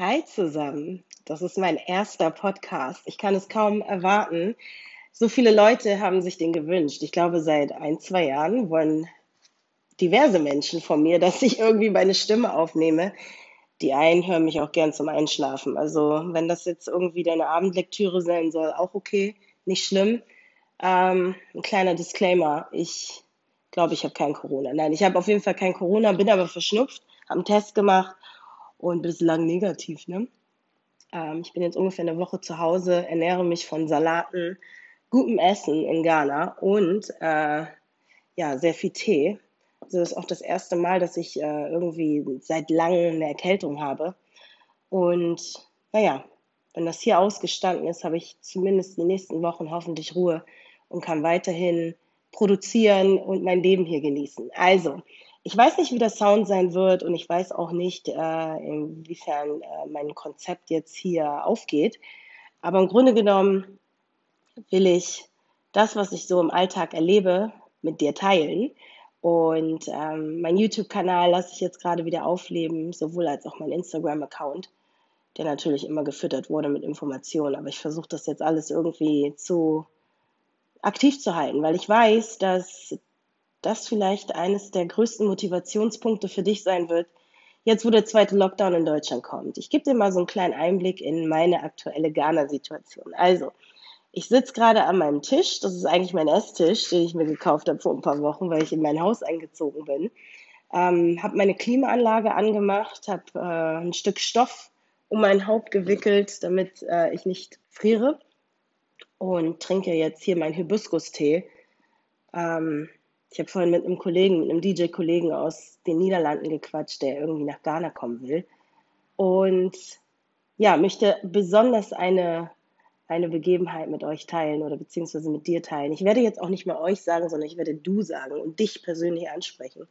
Hi zusammen, das ist mein erster Podcast. Ich kann es kaum erwarten. So viele Leute haben sich den gewünscht. Ich glaube, seit ein, zwei Jahren wollen diverse Menschen von mir, dass ich irgendwie meine Stimme aufnehme. Die einen hören mich auch gern zum Einschlafen. Also wenn das jetzt irgendwie deine Abendlektüre sein soll, auch okay, nicht schlimm. Ähm, ein kleiner Disclaimer. Ich glaube, ich habe kein Corona. Nein, ich habe auf jeden Fall kein Corona, bin aber verschnupft, habe einen Test gemacht und bislang negativ. Ne? Ähm, ich bin jetzt ungefähr eine Woche zu Hause, ernähre mich von Salaten, gutem Essen in Ghana und äh, ja, sehr viel Tee. Also das ist auch das erste Mal, dass ich äh, irgendwie seit langem eine Erkältung habe. Und naja, wenn das hier ausgestanden ist, habe ich zumindest die nächsten Wochen hoffentlich Ruhe und kann weiterhin produzieren und mein Leben hier genießen. Also, ich weiß nicht, wie der Sound sein wird und ich weiß auch nicht, äh, inwiefern äh, mein Konzept jetzt hier aufgeht. Aber im Grunde genommen will ich das, was ich so im Alltag erlebe, mit dir teilen. Und ähm, mein YouTube-Kanal lasse ich jetzt gerade wieder aufleben, sowohl als auch mein Instagram-Account, der natürlich immer gefüttert wurde mit Informationen. Aber ich versuche das jetzt alles irgendwie zu aktiv zu halten, weil ich weiß, dass das vielleicht eines der größten Motivationspunkte für dich sein wird, jetzt wo der zweite Lockdown in Deutschland kommt. Ich gebe dir mal so einen kleinen Einblick in meine aktuelle Ghana-Situation. Also, ich sitze gerade an meinem Tisch, das ist eigentlich mein Esstisch, den ich mir gekauft habe vor ein paar Wochen, weil ich in mein Haus eingezogen bin. Ähm, habe meine Klimaanlage angemacht, habe äh, ein Stück Stoff um mein Haupt gewickelt, damit äh, ich nicht friere und trinke jetzt hier meinen Hibiskus-Tee. Ähm, ich habe vorhin mit einem Kollegen, mit einem DJ-Kollegen aus den Niederlanden gequatscht, der irgendwie nach Ghana kommen will. Und ja, möchte besonders eine, eine Begebenheit mit euch teilen oder beziehungsweise mit dir teilen. Ich werde jetzt auch nicht mehr euch sagen, sondern ich werde du sagen und dich persönlich ansprechen.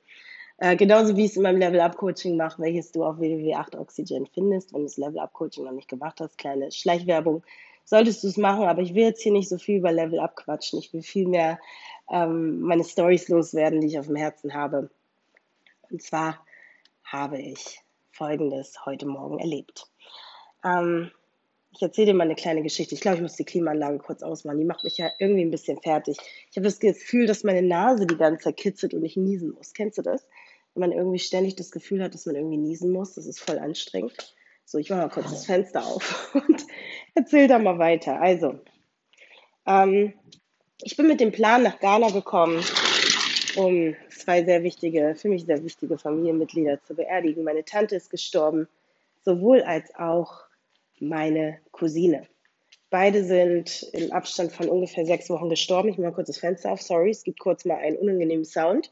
Äh, genauso wie ich es in meinem Level-Up-Coaching mache, welches du auf www.8oxygen findest, wenn du das Level-Up-Coaching noch nicht gemacht hast. Kleine Schleichwerbung solltest du es machen, aber ich will jetzt hier nicht so viel über Level Up quatschen. Ich will viel mehr ähm, meine Stories loswerden, die ich auf dem Herzen habe. Und zwar habe ich Folgendes heute Morgen erlebt. Ähm, ich erzähle dir mal eine kleine Geschichte. Ich glaube, ich muss die Klimaanlage kurz ausmachen. Die macht mich ja irgendwie ein bisschen fertig. Ich habe das Gefühl, dass meine Nase die ganze Zeit kitzelt und ich niesen muss. Kennst du das? Wenn man irgendwie ständig das Gefühl hat, dass man irgendwie niesen muss. Das ist voll anstrengend. So, ich mache mal kurz das Fenster auf und erzähle da mal weiter. Also, ähm, ich bin mit dem Plan nach Ghana gekommen, um zwei sehr wichtige, für mich sehr wichtige Familienmitglieder zu beerdigen. Meine Tante ist gestorben, sowohl als auch meine Cousine. Beide sind im Abstand von ungefähr sechs Wochen gestorben. Ich mache mal kurz das Fenster auf, sorry, es gibt kurz mal einen unangenehmen Sound.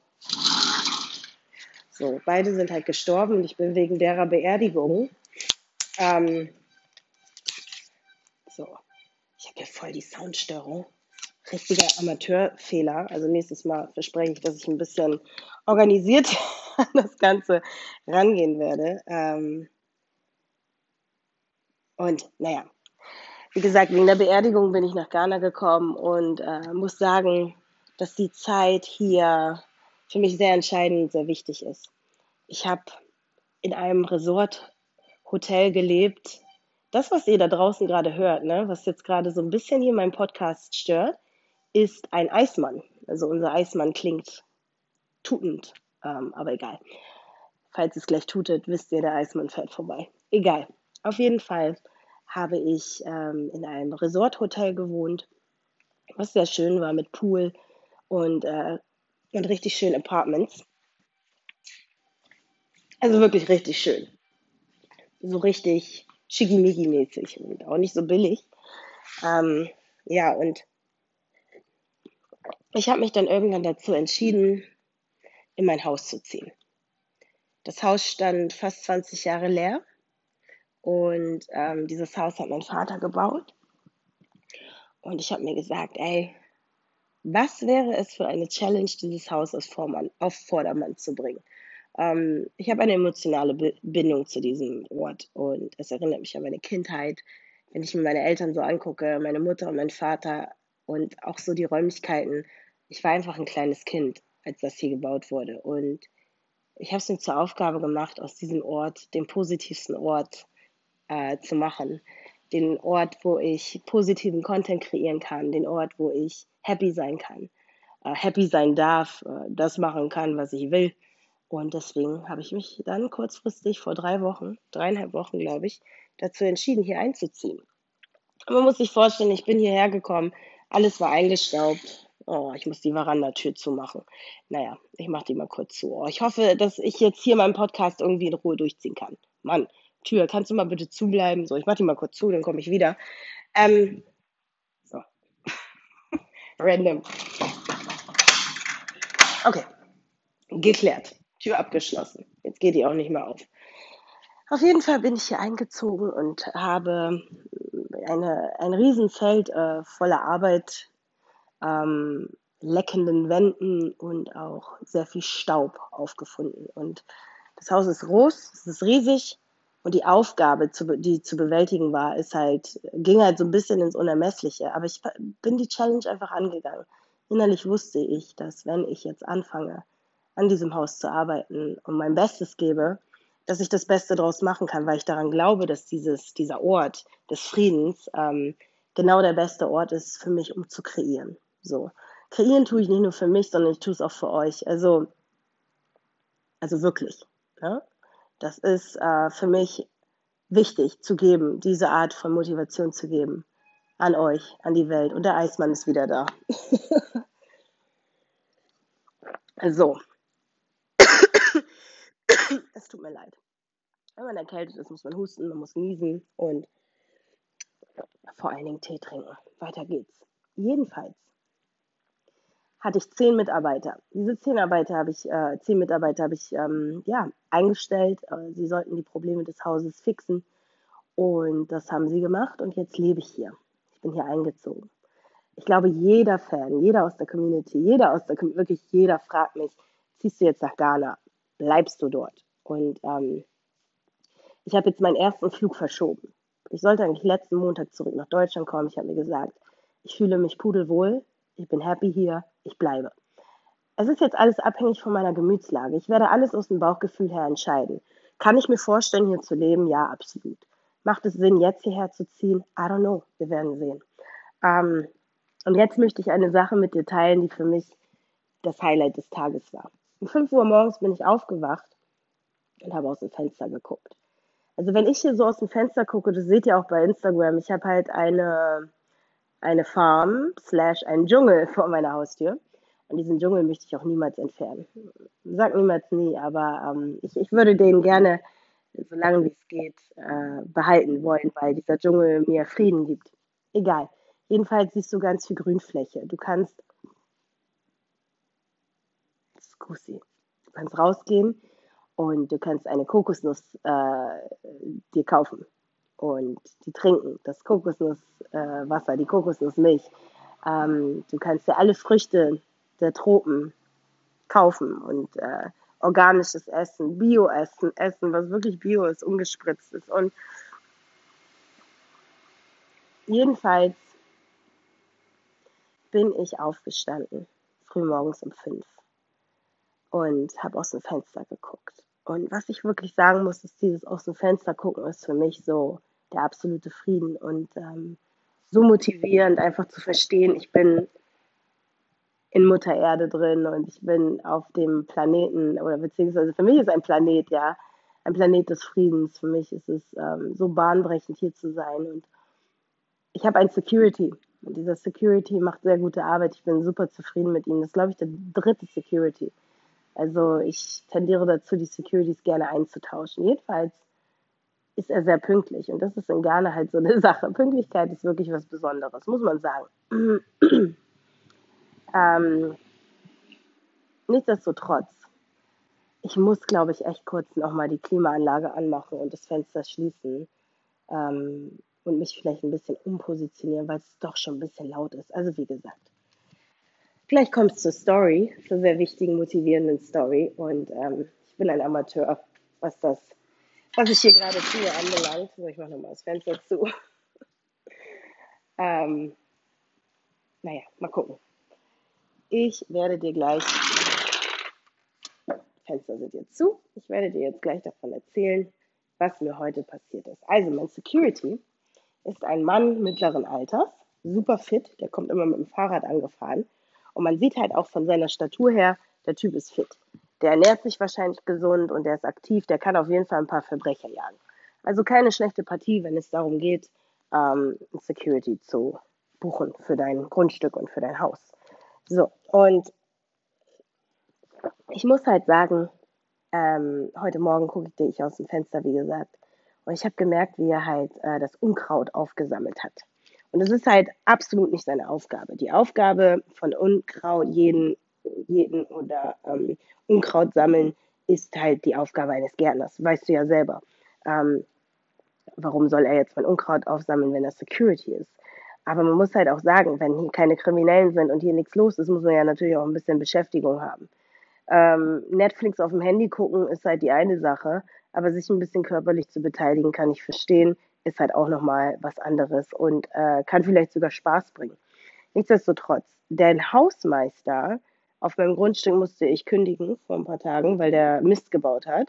So, beide sind halt gestorben und ich bin wegen derer Beerdigung. Ähm, so, ich habe hier voll die Soundstörung richtiger Amateurfehler. Also nächstes Mal verspreche ich, dass ich ein bisschen organisiert an das Ganze rangehen werde. Ähm und naja, wie gesagt, wegen der Beerdigung bin ich nach Ghana gekommen und äh, muss sagen, dass die Zeit hier für mich sehr entscheidend und sehr wichtig ist. Ich habe in einem Resort-Hotel gelebt. Das, was ihr da draußen gerade hört, ne, was jetzt gerade so ein bisschen hier meinen Podcast stört, ist ein Eismann. Also unser Eismann klingt tutend, ähm, aber egal. Falls es gleich tutet, wisst ihr, der Eismann fährt vorbei. Egal. Auf jeden Fall habe ich ähm, in einem Resorthotel gewohnt, was sehr schön war mit Pool und, äh, und richtig schönen Apartments. Also wirklich richtig schön. So richtig schickimicki-mäßig und auch nicht so billig. Ähm, ja, und ich habe mich dann irgendwann dazu entschieden, in mein Haus zu ziehen. Das Haus stand fast 20 Jahre leer und ähm, dieses Haus hat mein Vater gebaut. Und ich habe mir gesagt, ey, was wäre es für eine Challenge, dieses Haus auf, Vormann, auf Vordermann zu bringen? Ähm, ich habe eine emotionale Bindung zu diesem Ort und es erinnert mich an meine Kindheit. Wenn ich mir meine Eltern so angucke, meine Mutter und mein Vater und auch so die Räumlichkeiten. Ich war einfach ein kleines Kind, als das hier gebaut wurde. Und ich habe es mir zur Aufgabe gemacht, aus diesem Ort, dem positivsten Ort äh, zu machen. Den Ort, wo ich positiven Content kreieren kann, den Ort, wo ich happy sein kann, äh, happy sein darf, äh, das machen kann, was ich will. Und deswegen habe ich mich dann kurzfristig vor drei Wochen, dreieinhalb Wochen, glaube ich, dazu entschieden, hier einzuziehen. Man muss sich vorstellen, ich bin hierher gekommen, alles war eingestaubt. Oh, ich muss die Verandatür zumachen. Naja, ich mache die mal kurz zu. Oh, ich hoffe, dass ich jetzt hier meinen Podcast irgendwie in Ruhe durchziehen kann. Mann, Tür, kannst du mal bitte zubleiben? So, ich mache die mal kurz zu, dann komme ich wieder. Ähm, so. Random. Okay, geklärt. Tür abgeschlossen. Jetzt geht die auch nicht mehr auf. Auf jeden Fall bin ich hier eingezogen und habe eine, ein Riesenfeld äh, voller Arbeit, ähm, leckenden Wänden und auch sehr viel Staub aufgefunden. Und das Haus ist groß, es ist riesig und die Aufgabe, zu, die zu bewältigen war, ist halt, ging halt so ein bisschen ins Unermessliche. Aber ich bin die Challenge einfach angegangen. Innerlich wusste ich, dass wenn ich jetzt anfange, an diesem Haus zu arbeiten und mein Bestes gebe, dass ich das Beste daraus machen kann, weil ich daran glaube, dass dieses, dieser Ort des Friedens ähm, genau der beste Ort ist für mich, um zu kreieren. So. Kreieren tue ich nicht nur für mich, sondern ich tue es auch für euch. Also, also wirklich. Ja? Das ist äh, für mich wichtig zu geben, diese Art von Motivation zu geben an euch, an die Welt. Und der Eismann ist wieder da. so, es tut mir leid. Wenn man erkältet ist, muss man husten, man muss niesen und vor allen Dingen Tee trinken. Weiter geht's. Jedenfalls hatte ich zehn Mitarbeiter. Diese zehn Mitarbeiter habe ich, äh, zehn Mitarbeiter habe ich ähm, ja, eingestellt. Äh, sie sollten die Probleme des Hauses fixen. Und das haben sie gemacht und jetzt lebe ich hier. Ich bin hier eingezogen. Ich glaube, jeder Fan, jeder aus der Community, jeder aus der wirklich jeder fragt mich, ziehst du jetzt nach Ghana? bleibst du dort. Und ähm, ich habe jetzt meinen ersten Flug verschoben. Ich sollte eigentlich letzten Montag zurück nach Deutschland kommen. Ich habe mir gesagt, ich fühle mich pudelwohl, ich bin happy hier, ich bleibe. Es ist jetzt alles abhängig von meiner Gemütslage. Ich werde alles aus dem Bauchgefühl her entscheiden. Kann ich mir vorstellen, hier zu leben? Ja, absolut. Macht es Sinn, jetzt hierher zu ziehen? I don't know. Wir werden sehen. Ähm, und jetzt möchte ich eine Sache mit dir teilen, die für mich das Highlight des Tages war. Um 5 Uhr morgens bin ich aufgewacht und habe aus dem Fenster geguckt. Also wenn ich hier so aus dem Fenster gucke, das seht ihr auch bei Instagram, ich habe halt eine, eine Farm slash einen Dschungel vor meiner Haustür. Und diesen Dschungel möchte ich auch niemals entfernen. Sag niemals nie, aber ähm, ich, ich würde den gerne, solange wie es geht, äh, behalten wollen, weil dieser Dschungel mir Frieden gibt. Egal. Jedenfalls siehst du ganz viel Grünfläche. Du kannst Kussi. Du kannst rausgehen und du kannst eine Kokosnuss äh, dir kaufen und die trinken. Das Kokosnusswasser, äh, die Kokosnussmilch. Ähm, du kannst dir alle Früchte der Tropen kaufen und äh, organisches Essen, Bio-Essen, Essen, was wirklich Bio ist, ungespritzt ist. Und jedenfalls bin ich aufgestanden, frühmorgens um fünf und habe aus dem Fenster geguckt. Und was ich wirklich sagen muss, ist, dieses aus dem Fenster gucken ist für mich so der absolute Frieden und ähm, so motivierend, einfach zu verstehen, ich bin in Mutter Erde drin und ich bin auf dem Planeten oder beziehungsweise für mich ist ein Planet, ja, ein Planet des Friedens. Für mich ist es ähm, so bahnbrechend hier zu sein und ich habe ein Security und dieser Security macht sehr gute Arbeit. Ich bin super zufrieden mit ihm. Das ist, glaube ich, der dritte Security. Also ich tendiere dazu, die Securities gerne einzutauschen. Jedenfalls ist er sehr pünktlich und das ist in Ghana halt so eine Sache. Pünktlichkeit ist wirklich was Besonderes, muss man sagen. ähm, nichtsdestotrotz, ich muss, glaube ich, echt kurz nochmal die Klimaanlage anmachen und das Fenster schließen ähm, und mich vielleicht ein bisschen umpositionieren, weil es doch schon ein bisschen laut ist. Also wie gesagt, Vielleicht kommt es zur Story, zur sehr wichtigen, motivierenden Story. Und ähm, ich bin ein Amateur, was das, was ich hier gerade tue, anbelangt. So, ich mache nochmal das Fenster zu. ähm, naja, mal gucken. Ich werde dir gleich, Fenster sind jetzt zu, ich werde dir jetzt gleich davon erzählen, was mir heute passiert ist. Also mein Security ist ein Mann mittleren Alters, super fit, der kommt immer mit dem Fahrrad angefahren. Und man sieht halt auch von seiner Statur her, der Typ ist fit. Der ernährt sich wahrscheinlich gesund und der ist aktiv, der kann auf jeden Fall ein paar Verbrecher jagen. Also keine schlechte Partie, wenn es darum geht, ähm, Security zu buchen für dein Grundstück und für dein Haus. So, und ich muss halt sagen, ähm, heute Morgen guckte ich aus dem Fenster, wie gesagt, und ich habe gemerkt, wie er halt äh, das Unkraut aufgesammelt hat. Und es ist halt absolut nicht seine Aufgabe. Die Aufgabe von Unkraut jeden, jeden oder ähm, Unkraut sammeln ist halt die Aufgabe eines Gärtners. Weißt du ja selber. Ähm, warum soll er jetzt mein Unkraut aufsammeln, wenn er Security ist? Aber man muss halt auch sagen, wenn hier keine Kriminellen sind und hier nichts los ist, muss man ja natürlich auch ein bisschen Beschäftigung haben. Ähm, Netflix auf dem Handy gucken ist halt die eine Sache, aber sich ein bisschen körperlich zu beteiligen, kann ich verstehen, ist halt auch nochmal was anderes und äh, kann vielleicht sogar Spaß bringen. Nichtsdestotrotz, der Hausmeister auf meinem Grundstück musste ich kündigen vor ein paar Tagen, weil der Mist gebaut hat.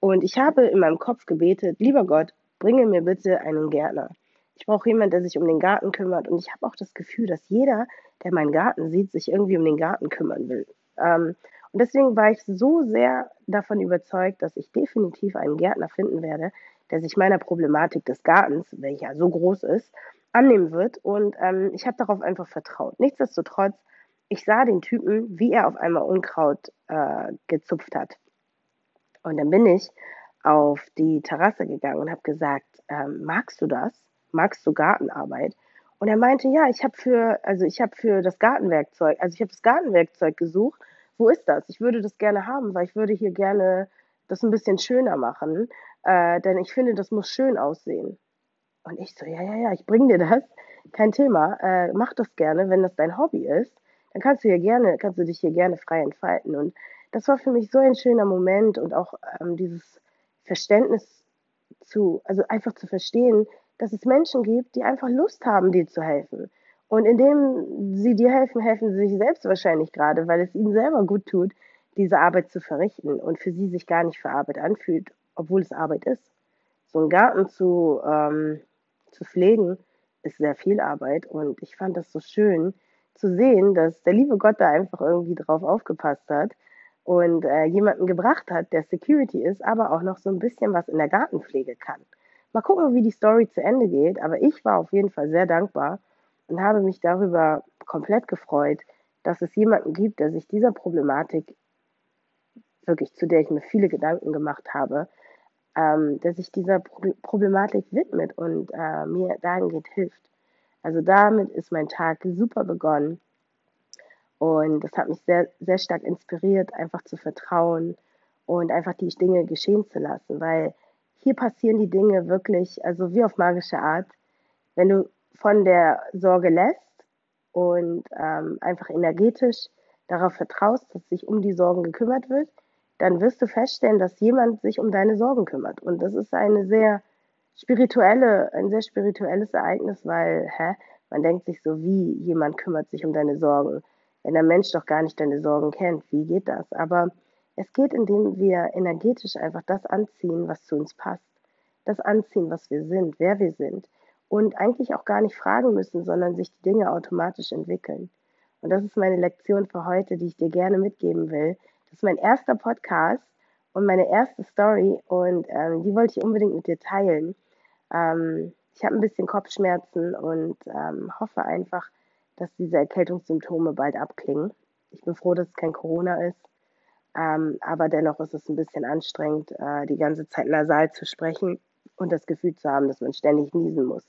Und ich habe in meinem Kopf gebetet, lieber Gott, bringe mir bitte einen Gärtner. Ich brauche jemanden, der sich um den Garten kümmert. Und ich habe auch das Gefühl, dass jeder, der meinen Garten sieht, sich irgendwie um den Garten kümmern will. Ähm, und deswegen war ich so sehr davon überzeugt, dass ich definitiv einen Gärtner finden werde, der sich meiner Problematik des Gartens, welcher so groß ist, annehmen wird. Und ähm, ich habe darauf einfach vertraut. Nichtsdestotrotz, ich sah den Typen, wie er auf einmal Unkraut äh, gezupft hat. Und dann bin ich auf die Terrasse gegangen und habe gesagt, ähm, magst du das? Magst du Gartenarbeit? Und er meinte, ja, ich habe für, also ich habe für das Gartenwerkzeug, also ich habe das Gartenwerkzeug gesucht wo ist das? Ich würde das gerne haben, weil ich würde hier gerne das ein bisschen schöner machen, äh, denn ich finde, das muss schön aussehen. Und ich so, ja, ja, ja, ich bring dir das, kein Thema, äh, mach das gerne, wenn das dein Hobby ist, dann kannst du hier gerne, kannst du dich hier gerne frei entfalten. Und das war für mich so ein schöner Moment und auch ähm, dieses Verständnis zu, also einfach zu verstehen, dass es Menschen gibt, die einfach Lust haben, dir zu helfen. Und indem sie dir helfen, helfen sie sich selbst wahrscheinlich gerade, weil es ihnen selber gut tut, diese Arbeit zu verrichten und für sie sich gar nicht für Arbeit anfühlt, obwohl es Arbeit ist. So einen Garten zu, ähm, zu pflegen, ist sehr viel Arbeit und ich fand das so schön zu sehen, dass der liebe Gott da einfach irgendwie drauf aufgepasst hat und äh, jemanden gebracht hat, der Security ist, aber auch noch so ein bisschen was in der Gartenpflege kann. Mal gucken, wie die Story zu Ende geht, aber ich war auf jeden Fall sehr dankbar und habe mich darüber komplett gefreut, dass es jemanden gibt, der sich dieser Problematik wirklich, zu der ich mir viele Gedanken gemacht habe, ähm, der sich dieser Pro Problematik widmet und äh, mir dahingehend hilft. Also damit ist mein Tag super begonnen und das hat mich sehr, sehr stark inspiriert, einfach zu vertrauen und einfach die Dinge geschehen zu lassen, weil hier passieren die Dinge wirklich, also wie auf magische Art. Wenn du von der Sorge lässt und ähm, einfach energetisch darauf vertraust, dass sich um die Sorgen gekümmert wird, dann wirst du feststellen, dass jemand sich um deine Sorgen kümmert. Und das ist eine sehr spirituelle, ein sehr spirituelles Ereignis, weil, hä, man denkt sich so, wie jemand kümmert sich um deine Sorgen, wenn der Mensch doch gar nicht deine Sorgen kennt. Wie geht das? Aber es geht, indem wir energetisch einfach das anziehen, was zu uns passt. Das anziehen, was wir sind, wer wir sind und eigentlich auch gar nicht fragen müssen, sondern sich die Dinge automatisch entwickeln. Und das ist meine Lektion für heute, die ich dir gerne mitgeben will. Das ist mein erster Podcast und meine erste Story und ähm, die wollte ich unbedingt mit dir teilen. Ähm, ich habe ein bisschen Kopfschmerzen und ähm, hoffe einfach, dass diese Erkältungssymptome bald abklingen. Ich bin froh, dass es kein Corona ist, ähm, aber dennoch ist es ein bisschen anstrengend, äh, die ganze Zeit nasal zu sprechen und das Gefühl zu haben, dass man ständig niesen muss.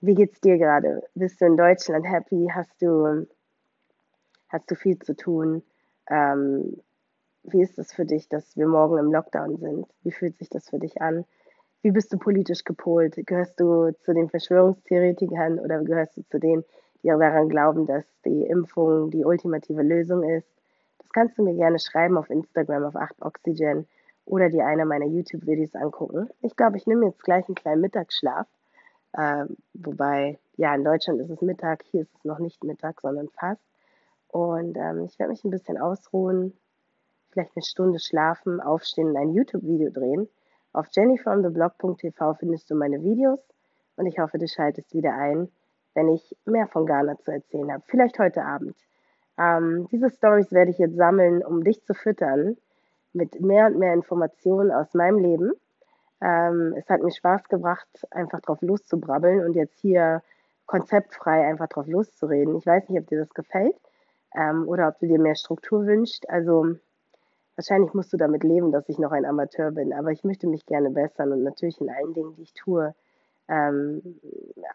Wie geht's dir gerade? Bist du in Deutschland happy? Hast du, hast du viel zu tun? Ähm, wie ist es für dich, dass wir morgen im Lockdown sind? Wie fühlt sich das für dich an? Wie bist du politisch gepolt? Gehörst du zu den Verschwörungstheoretikern oder gehörst du zu denen, die daran glauben, dass die Impfung die ultimative Lösung ist? Das kannst du mir gerne schreiben auf Instagram auf 8oxygen oder dir einer meiner YouTube-Videos angucken. Ich glaube, ich nehme jetzt gleich einen kleinen Mittagsschlaf äh, wobei, ja, in Deutschland ist es Mittag, hier ist es noch nicht Mittag, sondern fast. Und ähm, ich werde mich ein bisschen ausruhen, vielleicht eine Stunde schlafen, aufstehen und ein YouTube-Video drehen Auf jennyfromtheblog.tv findest du meine Videos und ich hoffe, du schaltest wieder ein, wenn ich mehr von Ghana zu erzählen habe. Vielleicht heute Abend. Ähm, diese Stories werde ich jetzt sammeln, um dich zu füttern mit mehr und mehr Informationen aus meinem Leben. Ähm, es hat mir Spaß gebracht, einfach drauf loszubrabbeln und jetzt hier konzeptfrei einfach drauf loszureden. Ich weiß nicht, ob dir das gefällt ähm, oder ob du dir mehr Struktur wünschst. Also wahrscheinlich musst du damit leben, dass ich noch ein Amateur bin, aber ich möchte mich gerne bessern und natürlich in allen Dingen, die ich tue, ähm,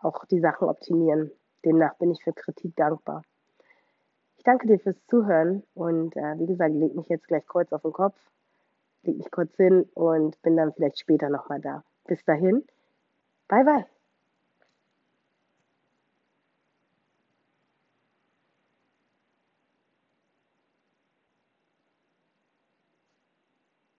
auch die Sachen optimieren. Demnach bin ich für Kritik dankbar. Ich danke dir fürs Zuhören und äh, wie gesagt, leg mich jetzt gleich kurz auf den Kopf, leg mich kurz hin und bin dann vielleicht später nochmal da. Bis dahin, bye bye.